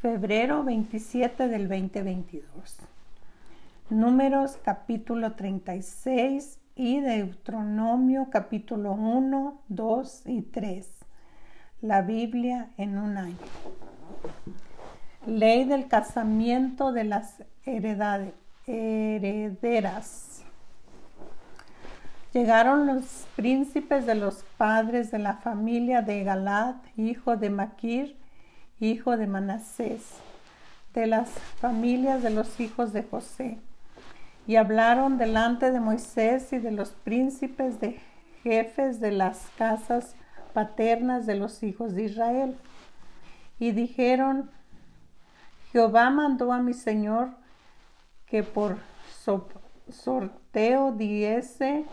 febrero 27 del 2022. Números capítulo 36 y Deuteronomio capítulo 1, 2 y 3. La Biblia en un año. Ley del casamiento de las herederas. Llegaron los príncipes de los padres de la familia de Galad, hijo de Maquir, hijo de Manasés, de las familias de los hijos de José, y hablaron delante de Moisés y de los príncipes de jefes de las casas paternas de los hijos de Israel. Y dijeron, Jehová mandó a mi Señor que por sorteo diese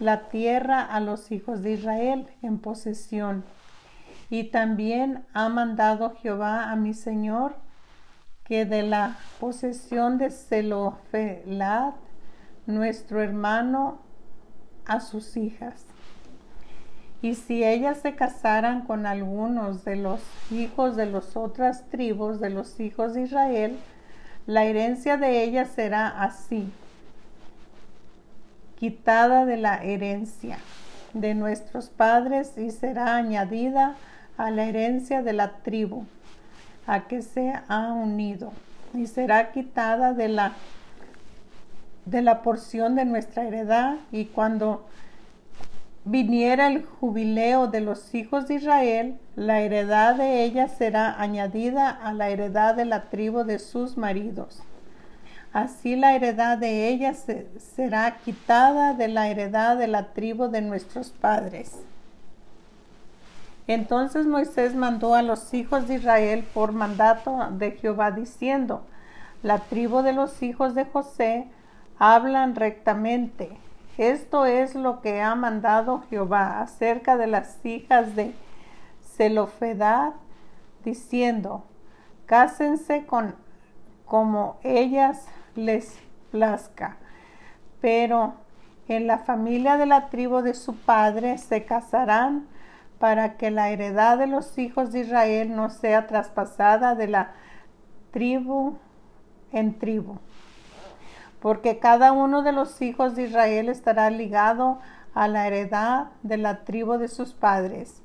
la tierra a los hijos de Israel en posesión y también ha mandado Jehová a mi Señor que de la posesión de Zelofelad, nuestro hermano, a sus hijas. Y si ellas se casaran con algunos de los hijos de las otras tribus de los hijos de Israel, la herencia de ellas será así, quitada de la herencia de nuestros padres y será añadida a la herencia de la tribu a que se ha unido y será quitada de la de la porción de nuestra heredad y cuando viniera el jubileo de los hijos de Israel, la heredad de ella será añadida a la heredad de la tribu de sus maridos. Así la heredad de ella será quitada de la heredad de la tribu de nuestros padres. Entonces Moisés mandó a los hijos de Israel por mandato de Jehová diciendo, la tribu de los hijos de José hablan rectamente. Esto es lo que ha mandado Jehová acerca de las hijas de Zelofedad, diciendo, cásense con como ellas les plazca. Pero en la familia de la tribu de su padre se casarán para que la heredad de los hijos de Israel no sea traspasada de la tribu en tribu. Porque cada uno de los hijos de Israel estará ligado a la heredad de la tribu de sus padres.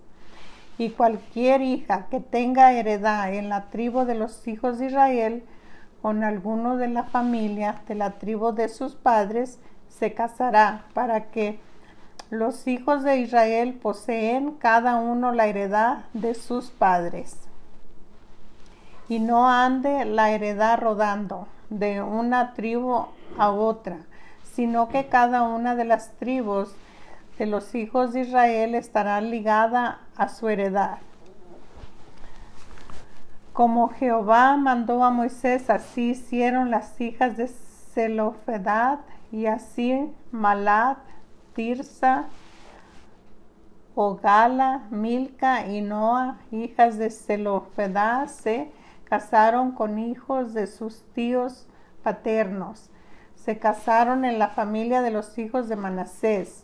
Y cualquier hija que tenga heredad en la tribu de los hijos de Israel con alguno de la familia de la tribu de sus padres, se casará para que los hijos de Israel poseen cada uno la heredad de sus padres. Y no ande la heredad rodando de una tribu a otra, sino que cada una de las tribus de los hijos de Israel estará ligada a su heredad. Como Jehová mandó a Moisés, así hicieron las hijas de Zelofedad y así Malat, Tirsa, Ogala, Milca y Noa, hijas de Zelofedad, se casaron con hijos de sus tíos paternos. Se casaron en la familia de los hijos de Manasés,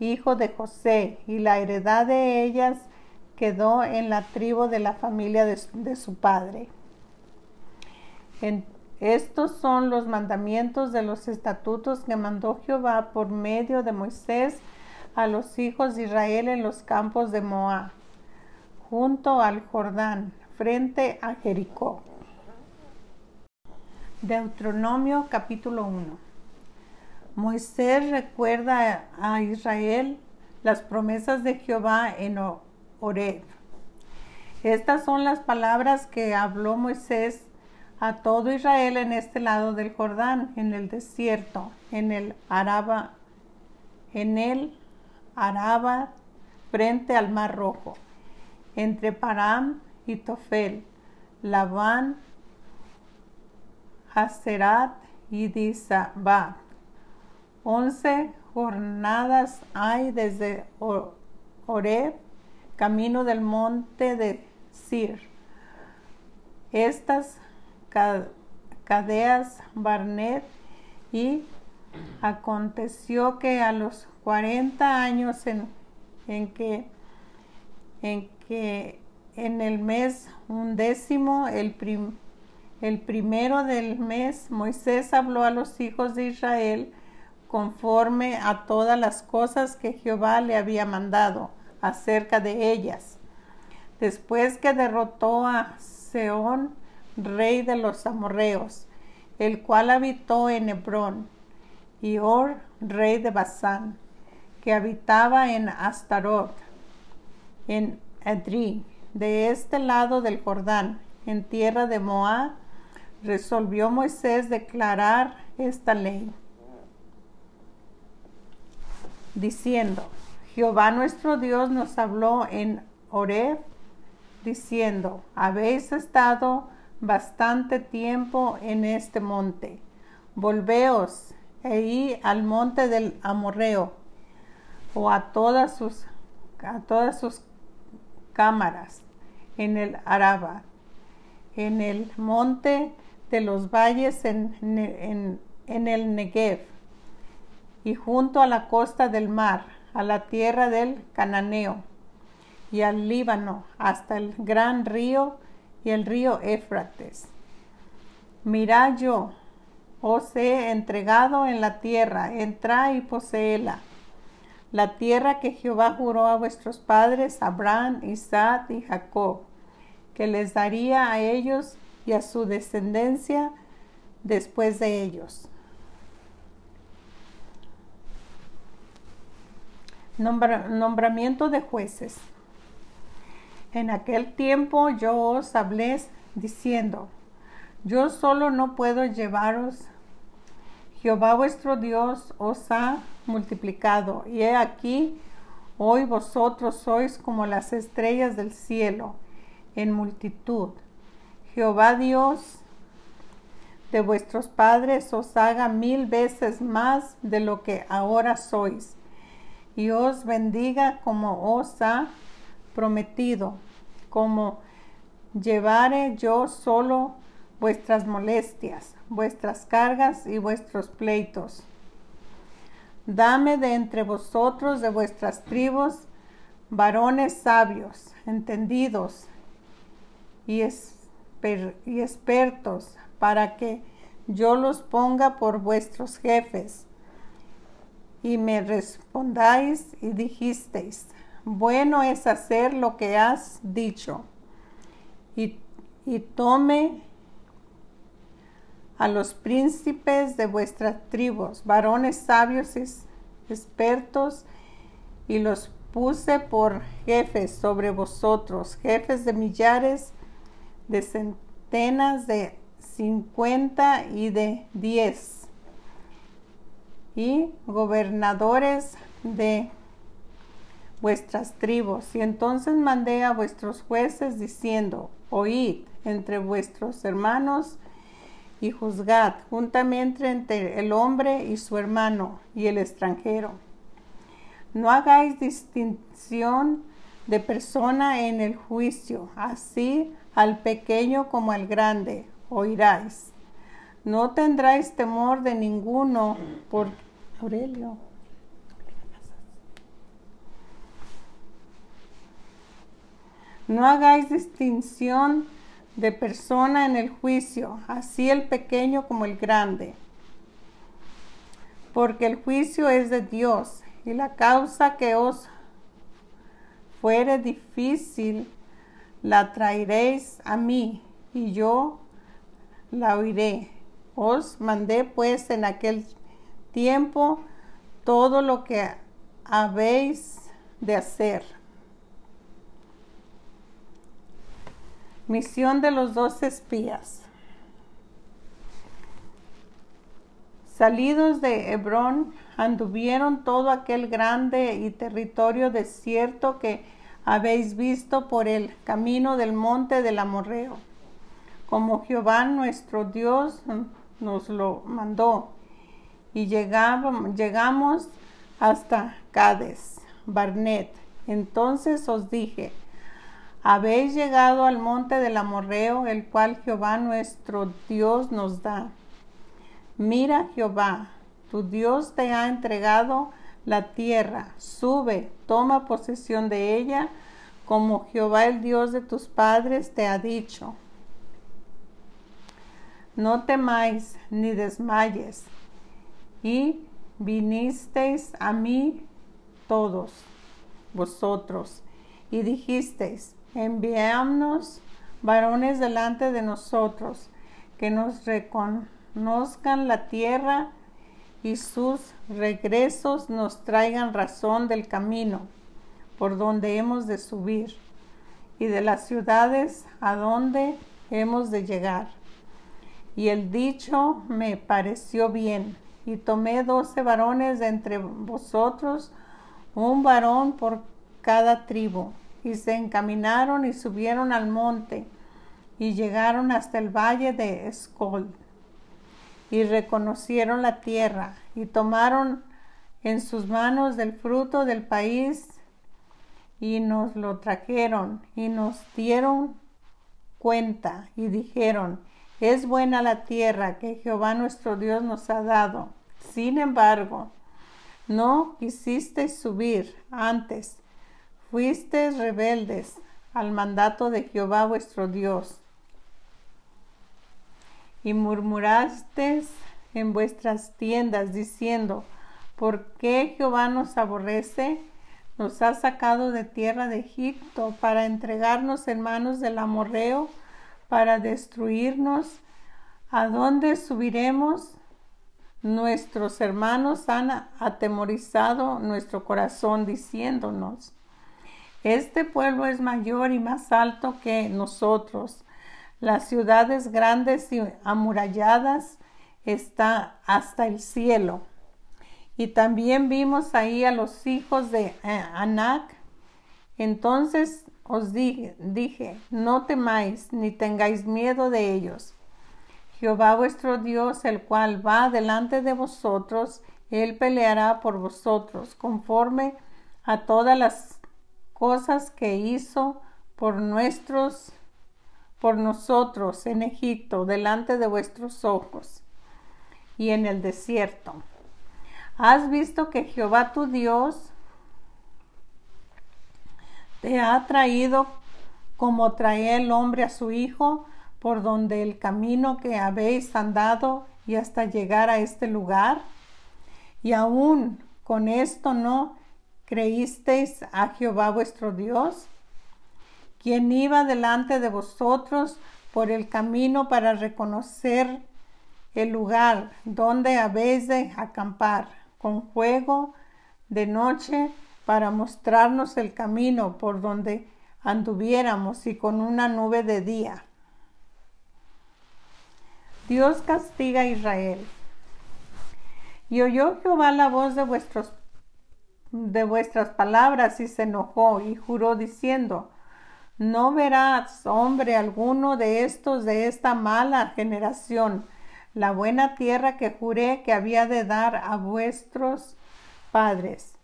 hijo de José, y la heredad de ellas quedó en la tribu de la familia de, de su padre. En, estos son los mandamientos de los estatutos que mandó Jehová por medio de Moisés a los hijos de Israel en los campos de Moab, junto al Jordán, frente a Jericó. Deuteronomio capítulo 1. Moisés recuerda a Israel las promesas de Jehová en Oreb. Estas son las palabras que habló Moisés a todo Israel en este lado del Jordán, en el desierto, en el Araba, en el Araba, frente al Mar Rojo, entre Param y Tofel, Labán, Haserat y Disaba. Once jornadas hay desde Oreb, camino del monte de Sir. Estas Cadeas Barnet y aconteció que a los 40 años en, en, que, en que en el mes undécimo, el, el primero del mes, Moisés habló a los hijos de Israel conforme a todas las cosas que Jehová le había mandado acerca de ellas. Después que derrotó a Seón, rey de los amorreos, el cual habitó en Hebrón, y Or, rey de Basán, que habitaba en Astarot, en Edri, de este lado del Jordán, en tierra de Moab, resolvió Moisés declarar esta ley, diciendo, Jehová nuestro Dios nos habló en Horeb, diciendo, habéis estado bastante tiempo en este monte, volveos e id al monte del Amorreo, o a todas sus, a todas sus cámaras en el Araba, en el monte de los valles en, en, el Negev, y junto a la costa del mar, a la tierra del Cananeo, y al Líbano, hasta el gran río y el río Éfrates. Mirad yo, os he entregado en la tierra, entra y poseela la tierra que Jehová juró a vuestros padres, Abraham, Isaac y Jacob, que les daría a ellos y a su descendencia después de ellos. nombramiento de jueces. En aquel tiempo yo os hablé diciendo, yo solo no puedo llevaros Jehová vuestro Dios os ha multiplicado, y he aquí, hoy vosotros sois como las estrellas del cielo en multitud. Jehová Dios de vuestros padres os haga mil veces más de lo que ahora sois, y os bendiga como os ha prometido, como llevare yo solo vuestras molestias, vuestras cargas y vuestros pleitos. Dame de entre vosotros, de vuestras tribus, varones sabios, entendidos y, y expertos, para que yo los ponga por vuestros jefes. Y me respondáis y dijisteis, bueno es hacer lo que has dicho. Y, y tome a los príncipes de vuestras tribus, varones sabios y expertos, y los puse por jefes sobre vosotros, jefes de millares, de centenas, de cincuenta y de diez, y gobernadores de vuestras tribus. Y entonces mandé a vuestros jueces diciendo, oíd entre vuestros hermanos, y juzgad juntamente entre el hombre y su hermano y el extranjero. No hagáis distinción de persona en el juicio, así al pequeño como al grande oiráis. No tendráis temor de ninguno por Aurelio. No hagáis distinción de persona en el juicio, así el pequeño como el grande. Porque el juicio es de Dios y la causa que os fuere difícil la traeréis a mí y yo la oiré. Os mandé pues en aquel tiempo todo lo que habéis de hacer Misión de los dos espías. Salidos de Hebrón, anduvieron todo aquel grande y territorio desierto que habéis visto por el camino del monte del Amorreo, como Jehová nuestro Dios nos lo mandó. Y llegamos, llegamos hasta Cades, Barnet. Entonces os dije, habéis llegado al monte del amorreo, el cual Jehová nuestro Dios nos da. Mira, Jehová, tu Dios te ha entregado la tierra. Sube, toma posesión de ella, como Jehová el Dios de tus padres te ha dicho. No temáis ni desmayes, y vinisteis a mí todos vosotros, y dijisteis, enviámonos varones delante de nosotros, que nos reconozcan la tierra y sus regresos nos traigan razón del camino por donde hemos de subir y de las ciudades a donde hemos de llegar. Y el dicho me pareció bien, y tomé doce varones de entre vosotros, un varón por cada tribu, y se encaminaron y subieron al monte, y llegaron hasta el valle de Escol, y reconocieron la tierra, y tomaron en sus manos del fruto del país, y nos lo trajeron, y nos dieron cuenta, y dijeron, es buena la tierra que Jehová nuestro Dios nos ha dado. Sin embargo, no quisisteis subir antes, fuisteis rebeldes al mandato de Jehová vuestro Dios. Y murmurasteis en vuestras tiendas diciendo, ¿por qué Jehová nos aborrece? Nos ha sacado de tierra de Egipto para entregarnos en manos del amorreo, para destruirnos. ¿A dónde subiremos? Nuestros hermanos han atemorizado nuestro corazón diciéndonos, este pueblo es mayor y más alto que nosotros. Las ciudades grandes y amuralladas están hasta el cielo. Y también vimos ahí a los hijos de eh, Anac. Entonces os dije, dije, no temáis ni tengáis miedo de ellos Jehová vuestro Dios, el cual va delante de vosotros, él peleará por vosotros, conforme a todas las cosas que hizo por nuestros por nosotros en Egipto, delante de vuestros ojos y en el desierto. Has visto que Jehová tu Dios te ha traído como trae el hombre a su hijo por donde el camino que habéis andado y hasta llegar a este lugar? Y aún con esto no creísteis a Jehová vuestro Dios, quien iba delante de vosotros por el camino para reconocer el lugar donde habéis de acampar, con fuego de noche para mostrarnos el camino por donde anduviéramos y con una nube de día Dios castiga a Israel. Y oyó Jehová la voz de, vuestros, de vuestras palabras y se enojó y juró diciendo, no verás hombre alguno de estos de esta mala generación la buena tierra que juré que había de dar a vuestros padres,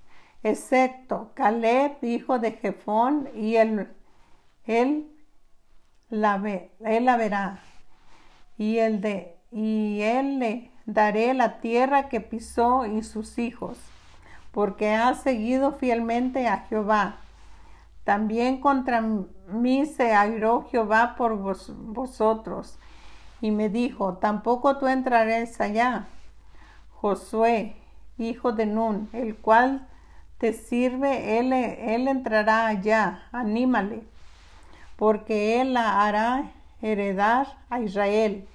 excepto Caleb, hijo de Jefón, y él, él, la, verá y y él le daré la tierra que pisó y sus hijos, porque ha seguido fielmente a Jehová. También contra mí se airó Jehová por vosotros, y me dijo, tampoco tú entrarás allá. Josué, hijo de Nun, el cual te sirve, él, él entrará allá, anímale, porque él la hará heredar a Israel.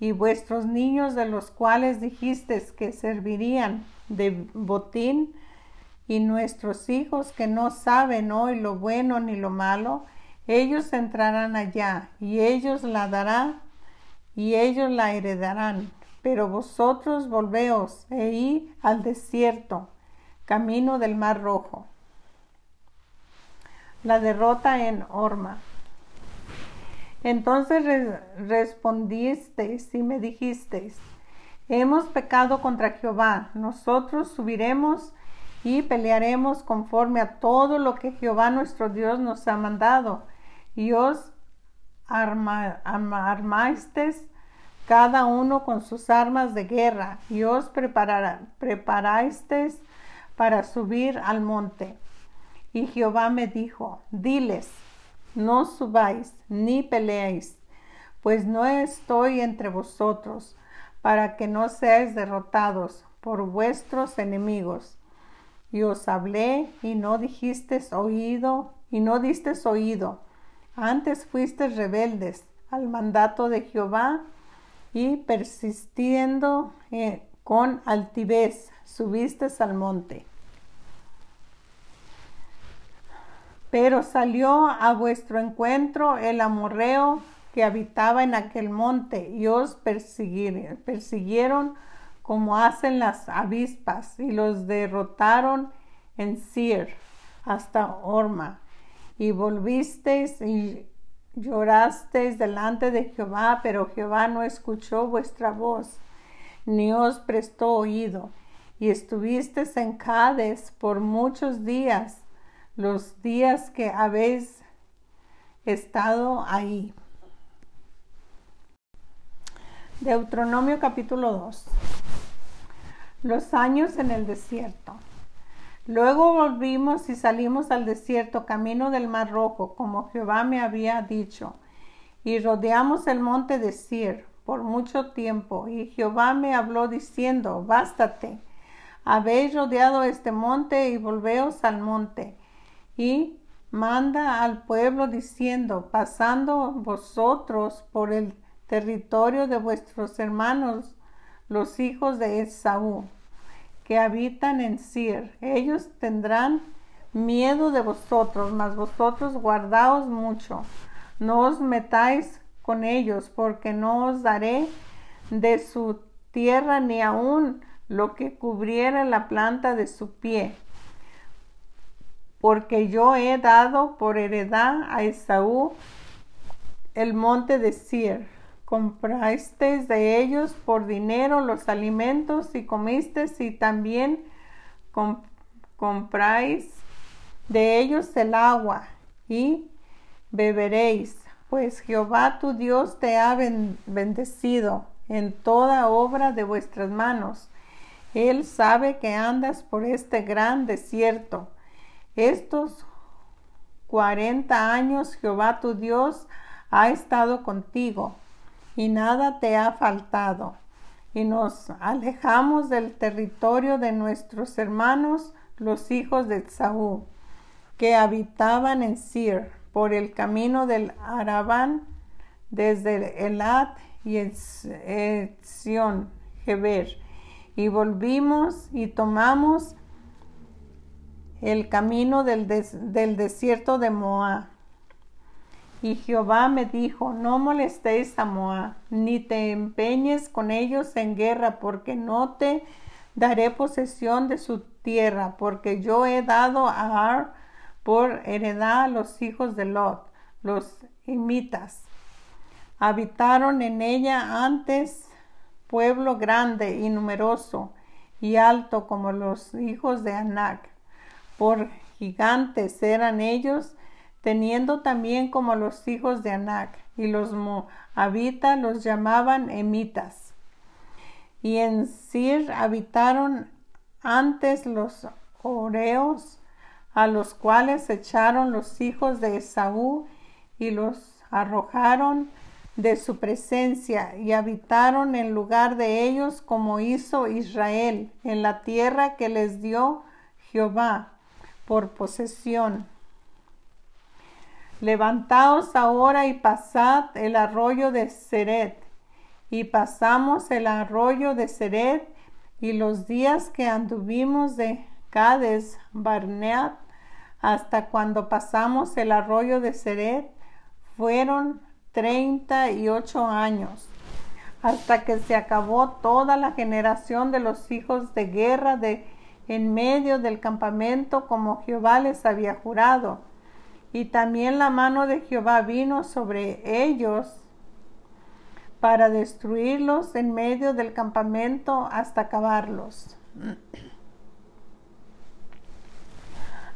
Y vuestros niños de los cuales dijisteis que servirían de botín, y nuestros hijos que no saben hoy lo bueno ni lo malo, ellos entrarán allá, y ellos la darán, y ellos la heredarán. Pero vosotros volveos e id al desierto, camino del mar rojo. La derrota en Orma. Entonces respondisteis y me dijisteis, hemos pecado contra Jehová, nosotros subiremos y pelearemos conforme a todo lo que Jehová nuestro Dios nos ha mandado, y os arma, cada uno con sus armas de guerra, y os preparasteis para subir al monte. Y Jehová me dijo, diles, no subáis ni peleéis, pues no estoy entre vosotros, para que no seáis derrotados por vuestros enemigos. Y os hablé y no dijisteis oído, y no distes oído. Antes fuisteis rebeldes al mandato de Jehová y persistiendo eh, con altivez subiste al monte. Pero salió a vuestro encuentro el amorreo que habitaba en aquel monte y os persiguieron como hacen las avispas y los derrotaron en Sir hasta Orma y volvisteis y llorasteis delante de Jehová, pero Jehová no escuchó vuestra voz ni os prestó oído y estuvisteis en Cades por muchos días, los días que habéis estado ahí. Deuteronomio capítulo 2. Los años en el desierto. Luego volvimos y salimos al desierto, camino del Mar Rojo, como Jehová me había dicho, y rodeamos el monte de Sir por mucho tiempo. Y Jehová me habló diciendo, bástate, habéis rodeado este monte y volveos al monte. Y manda al pueblo diciendo, pasando vosotros por el territorio de vuestros hermanos, los hijos de Esaú, que habitan en Sir. Ellos tendrán miedo de vosotros, mas vosotros guardaos mucho. No os metáis con ellos, porque no os daré de su tierra ni aun lo que cubriera la planta de su pie. Porque yo he dado por heredad a Esaú el monte de Sir comprasteis de ellos por dinero los alimentos y comisteis y también compráis de ellos el agua y beberéis, pues Jehová tu Dios te ha bendecido en toda obra de vuestras manos. Él sabe que andas por este gran desierto. Estos cuarenta años Jehová tu Dios ha estado contigo y nada te ha faltado. Y nos alejamos del territorio de nuestros hermanos, los hijos de Saúl, que habitaban en Sir, por el camino del Arabán, desde Elat y Etzion, Geber. Y volvimos y tomamos el camino del, del desierto de Moab y Jehová me dijo, no molestéis a Moab, ni te empeñes con ellos en guerra, porque no te daré posesión de su tierra, porque yo he dado a Ar por heredad a los hijos de Lot, los imitas. Habitaron en ella antes pueblo grande y numeroso y alto como los hijos de Anac. Por gigantes eran ellos teniendo también como los hijos de Anac, y los moabitas los llamaban emitas. Y en Sir habitaron antes los oreos, a los cuales echaron los hijos de Esaú y los arrojaron de su presencia y habitaron en lugar de ellos como hizo Israel en la tierra que les dio Jehová por posesión. Levantaos ahora y pasad el arroyo de Seret. Y pasamos el arroyo de Seret y los días que anduvimos de Cades Barneat hasta cuando pasamos el arroyo de Seret fueron treinta y ocho años, hasta que se acabó toda la generación de los hijos de guerra de en medio del campamento como Jehová les había jurado y también la mano de Jehová vino sobre ellos para destruirlos en medio del campamento hasta acabarlos.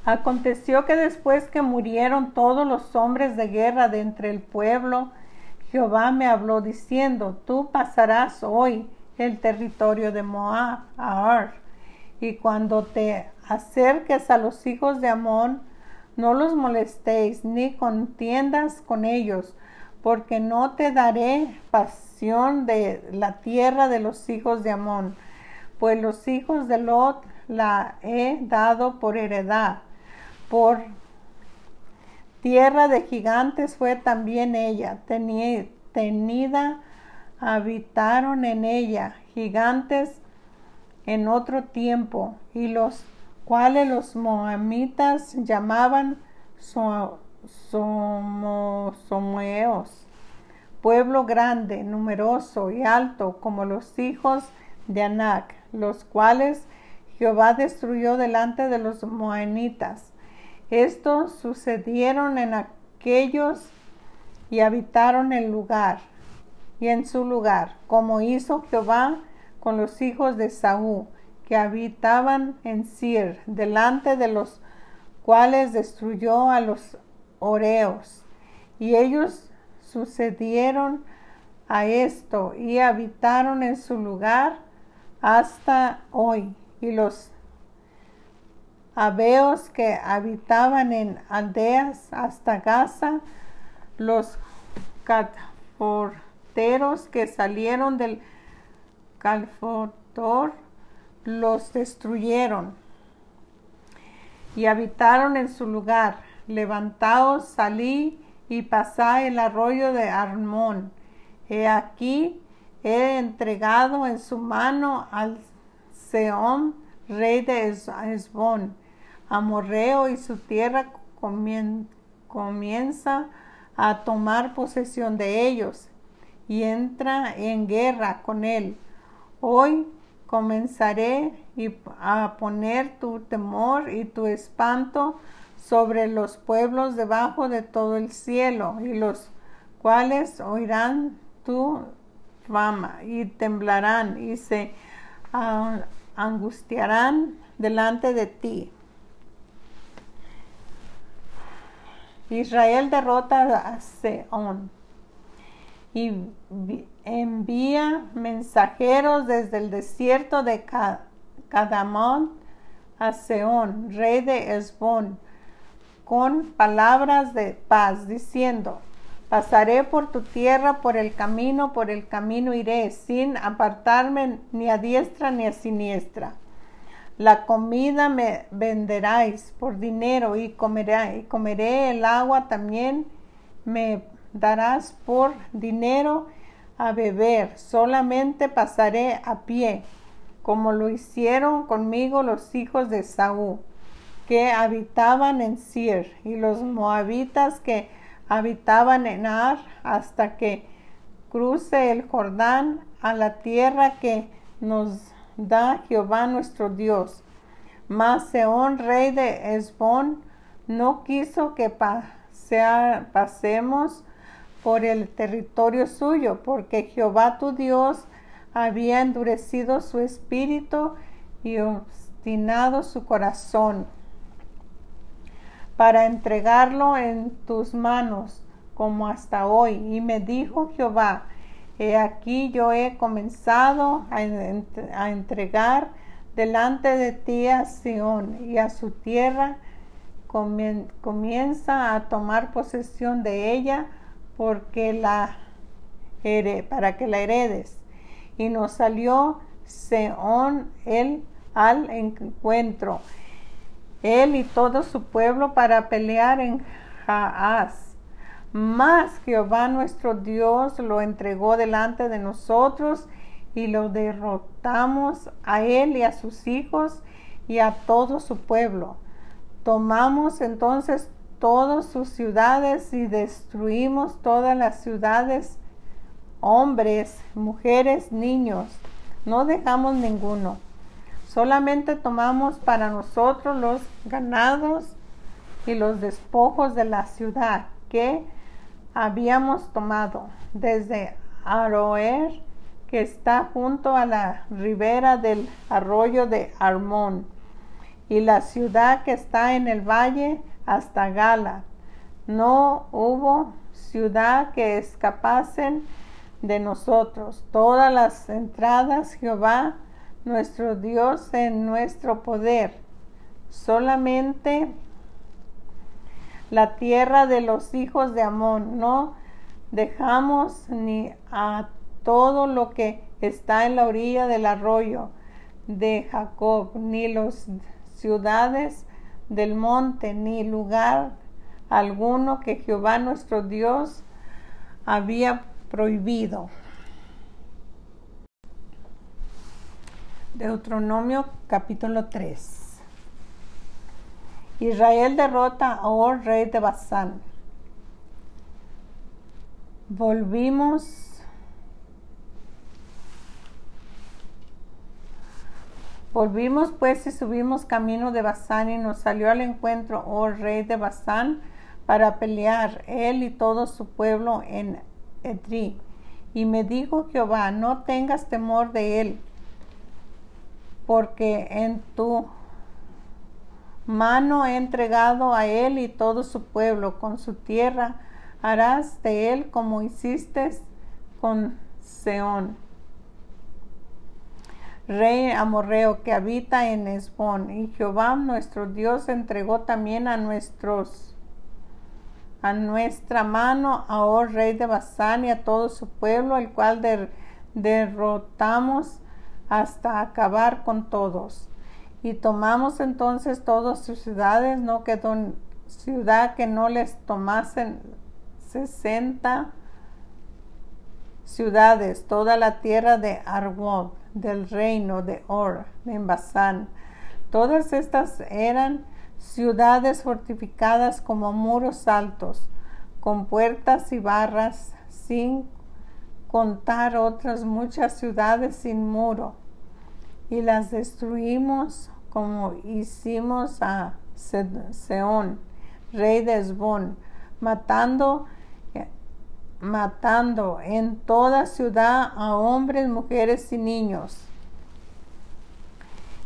Aconteció que después que murieron todos los hombres de guerra de entre el pueblo, Jehová me habló diciendo, tú pasarás hoy el territorio de Moab, Ar, y cuando te acerques a los hijos de Amón, no los molestéis ni contiendas con ellos, porque no te daré pasión de la tierra de los hijos de Amón, pues los hijos de Lot la he dado por heredad, por tierra de gigantes fue también ella, tenida, habitaron en ella gigantes en otro tiempo, y los cuales los moamitas llamaban somoeos, pueblo grande, numeroso y alto como los hijos de Anac, los cuales Jehová destruyó delante de los moamitas. Estos sucedieron en aquellos y habitaron el lugar y en su lugar, como hizo Jehová con los hijos de Saúl que habitaban en Sir, delante de los cuales destruyó a los oreos. Y ellos sucedieron a esto y habitaron en su lugar hasta hoy. Y los abeos que habitaban en aldeas hasta Gaza, los calforteros que salieron del calfotor, los destruyeron y habitaron en su lugar. Levantaos, salí y pasá el arroyo de Armón. He aquí, he entregado en su mano al Seón, rey de Esbón. Amorreo y su tierra comienza a tomar posesión de ellos y entra en guerra con él. Hoy comenzaré a poner tu temor y tu espanto sobre los pueblos debajo de todo el cielo, y los cuales oirán tu fama y temblarán y se ah, angustiarán delante de ti. Israel derrota a Seón y envía mensajeros desde el desierto de Cadamón a Seón, rey de Esbón, con palabras de paz, diciendo, pasaré por tu tierra por el camino, por el camino iré, sin apartarme ni a diestra ni a siniestra. La comida me venderáis por dinero y comeré, y comeré el agua también me darás por dinero a beber, solamente pasaré a pie, como lo hicieron conmigo los hijos de Saúl, que habitaban en Sir, y los moabitas que habitaban en Ar, hasta que cruce el Jordán a la tierra que nos da Jehová nuestro Dios. Mas Seón, rey de Esbón, no quiso que pasemos por el territorio suyo, porque Jehová tu Dios había endurecido su espíritu y obstinado su corazón para entregarlo en tus manos como hasta hoy. Y me dijo Jehová, he aquí yo he comenzado a, entregar delante de ti a Sión y a su tierra comienza a tomar posesión de ella porque la para que la heredes. Y nos salió Seón él al encuentro, él y todo su pueblo para pelear en Jaaz. Mas Jehová nuestro Dios lo entregó delante de nosotros y lo derrotamos a él y a sus hijos y a todo su pueblo. Tomamos entonces todas sus ciudades y destruimos todas las ciudades, hombres, mujeres, niños. No dejamos ninguno. Solamente tomamos para nosotros los ganados y los despojos de la ciudad que habíamos tomado desde Aroer, que está junto a la ribera del arroyo de Armón, y la ciudad que está en el valle hasta Gala. No hubo ciudad que escapasen de nosotros. Todas las entradas, Jehová, nuestro Dios, en nuestro poder. Solamente la tierra de los hijos de Amón. No dejamos ni a todo lo que está en la orilla del arroyo de Jacob, ni las ciudades del monte, ni lugar alguno que Jehová nuestro Dios había prohibido. Deuteronomio capítulo 3. Israel derrota a Or, rey de Basán. Volvimos Volvimos pues y subimos camino de Basán y nos salió al encuentro, oh rey de Basán, para pelear él y todo su pueblo en Edri. Y me dijo Jehová, no tengas temor de él, porque en tu mano he entregado a él y todo su pueblo, con su tierra harás de él como hiciste con Seón rey amorreo que habita en Esbón. Y Jehová nuestro Dios entregó también a nuestros a nuestra mano a oh rey de Basán y a todo su pueblo, el cual derrotamos hasta acabar con todos. Y tomamos entonces todas sus ciudades, no quedó ciudad que no les tomasen sesenta ciudades, toda la tierra de Argob del reino de Or, en Basán. Todas estas eran ciudades fortificadas como muros altos, con puertas y barras, sin contar otras muchas ciudades sin muro. Y las destruimos como hicimos a Seón, rey de Esbón, matando matando en toda ciudad a hombres, mujeres y niños.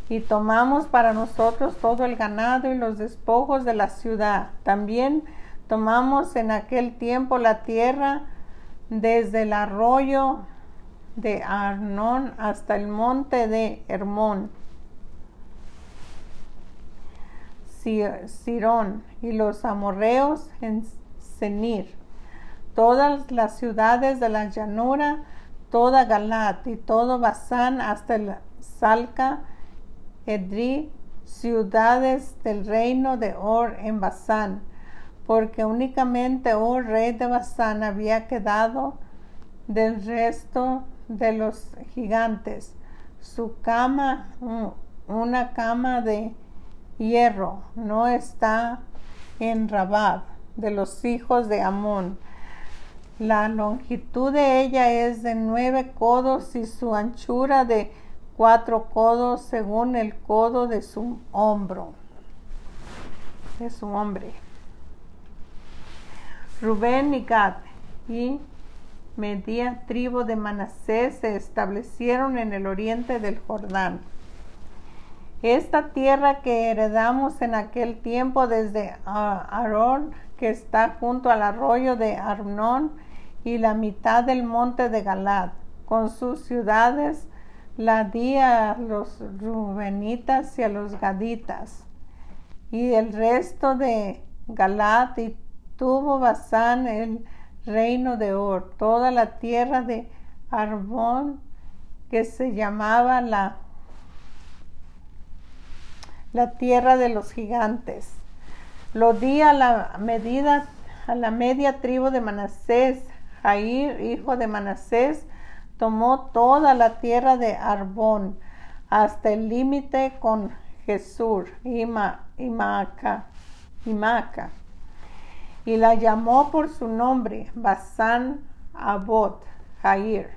Y tomamos para nosotros todo el ganado y los despojos de la ciudad. También tomamos en aquel tiempo la tierra desde el arroyo de Arnón hasta el monte de Hermón, Sirón y los amorreos en Senir todas las ciudades de la llanura, toda Galat y todo Basán hasta el Salca, Edri, ciudades del reino de Or en Basán, porque únicamente Or, rey de Basán, había quedado del resto de los gigantes. Su cama, una cama de hierro, no está en Rabab de los hijos de Amón la longitud de ella es de nueve codos y su anchura de cuatro codos según el codo de su hombro, de su hombre. Rubén y Gad y media tribu de Manasés se establecieron en el oriente del Jordán. Esta tierra que heredamos en aquel tiempo desde Aarón, que está junto al arroyo de Arnón, y la mitad del monte de Galad, con sus ciudades, la di a los Rubenitas y a los Gaditas. Y el resto de Galad y tuvo Basán el reino de Or, toda la tierra de Arbón, que se llamaba la, la tierra de los gigantes. Lo di a la medida, a la media tribu de Manasés, Jair, hijo de Manasés, tomó toda la tierra de Arbón hasta el límite con Jesús y, Maca, y la llamó por su nombre Basán Abot Jair.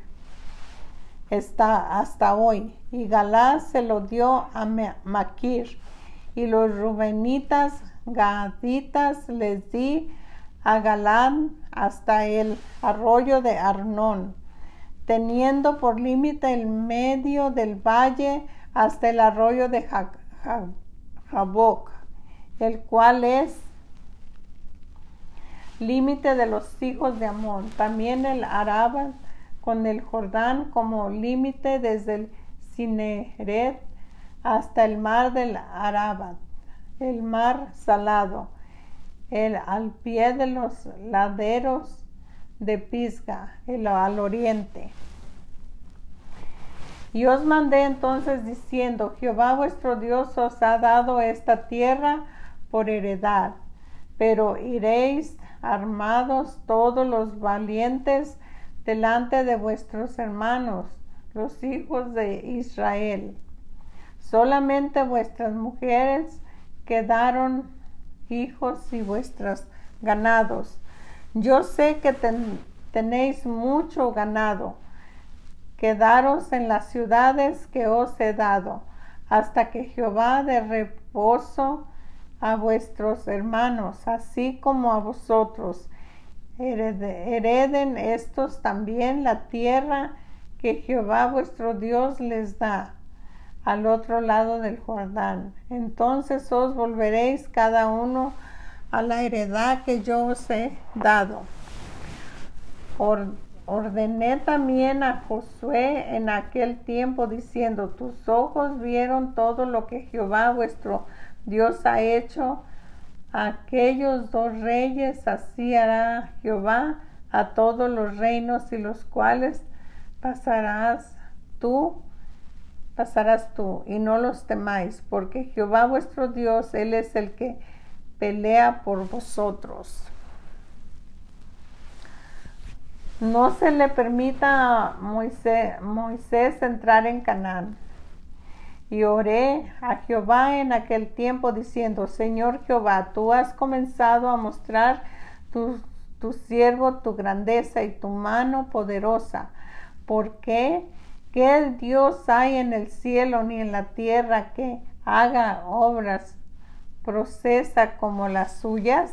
Está hasta hoy. Y Galá se lo dio a Maquir. Y los rubenitas, gaditas les di a Galán hasta el arroyo de Arnón, teniendo por límite el medio del valle hasta el arroyo de Jaboc, el cual es límite de los hijos de Amón. También el Araba con el Jordán como límite desde el Cineret hasta el mar del Araba, el mar salado el, al pie de los laderos de Pisga, el, al oriente. Y os mandé entonces diciendo, Jehová vuestro Dios os ha dado esta tierra por heredad, pero iréis armados todos los valientes delante de vuestros hermanos, los hijos de Israel. Solamente vuestras mujeres quedaron hijos y vuestros ganados. Yo sé que tenéis mucho ganado. Quedaros en las ciudades que os he dado, hasta que Jehová de reposo a vuestros hermanos, así como a vosotros. hereden estos también la tierra que Jehová vuestro Dios les da al otro lado del Jordán. Entonces os volveréis cada uno a la heredad que yo os he dado. ordené también a Josué en aquel tiempo diciendo, tus ojos vieron todo lo que Jehová vuestro Dios ha hecho aquellos dos reyes, así hará Jehová a todos los reinos y los cuales pasarás tú pasarás tú y no los temáis, porque Jehová vuestro Dios, Él es el que pelea por vosotros. No se le permita a Moisés, entrar en Canaán. Y oré a Jehová en aquel tiempo diciendo, Señor Jehová, tú has comenzado a mostrar tu, tu siervo tu grandeza y tu mano poderosa. ¿Por qué? ¿Qué Dios hay en el cielo ni en la tierra que haga obras procesa como las suyas?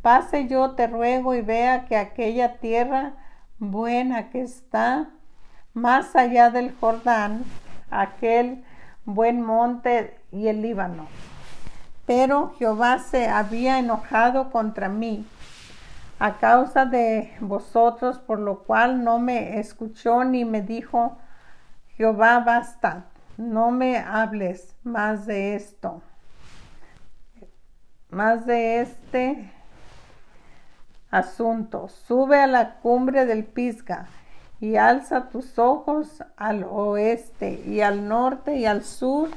Pase yo, te ruego, y vea que aquella tierra buena que está más allá del Jordán, aquel buen monte y el Líbano. Pero Jehová se había enojado contra mí a causa de vosotros, por lo cual no me escuchó ni me dijo, Jehová basta, no me hables más de esto, más de este asunto. Sube a la cumbre del Pisga y alza tus ojos al oeste y al norte y al sur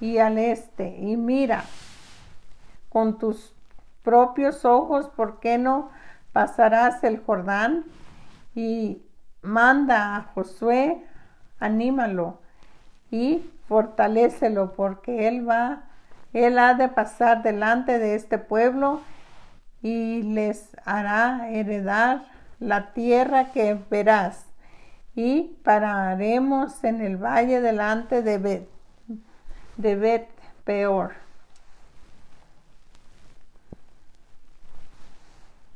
y al este y mira con tus propios ojos, ¿por qué no pasarás el Jordán? Y manda a Josué, anímalo y fortalécelo, porque él va, él ha de pasar delante de este pueblo y les hará heredar la tierra que verás. Y pararemos en el valle delante de Bet, de Bet Peor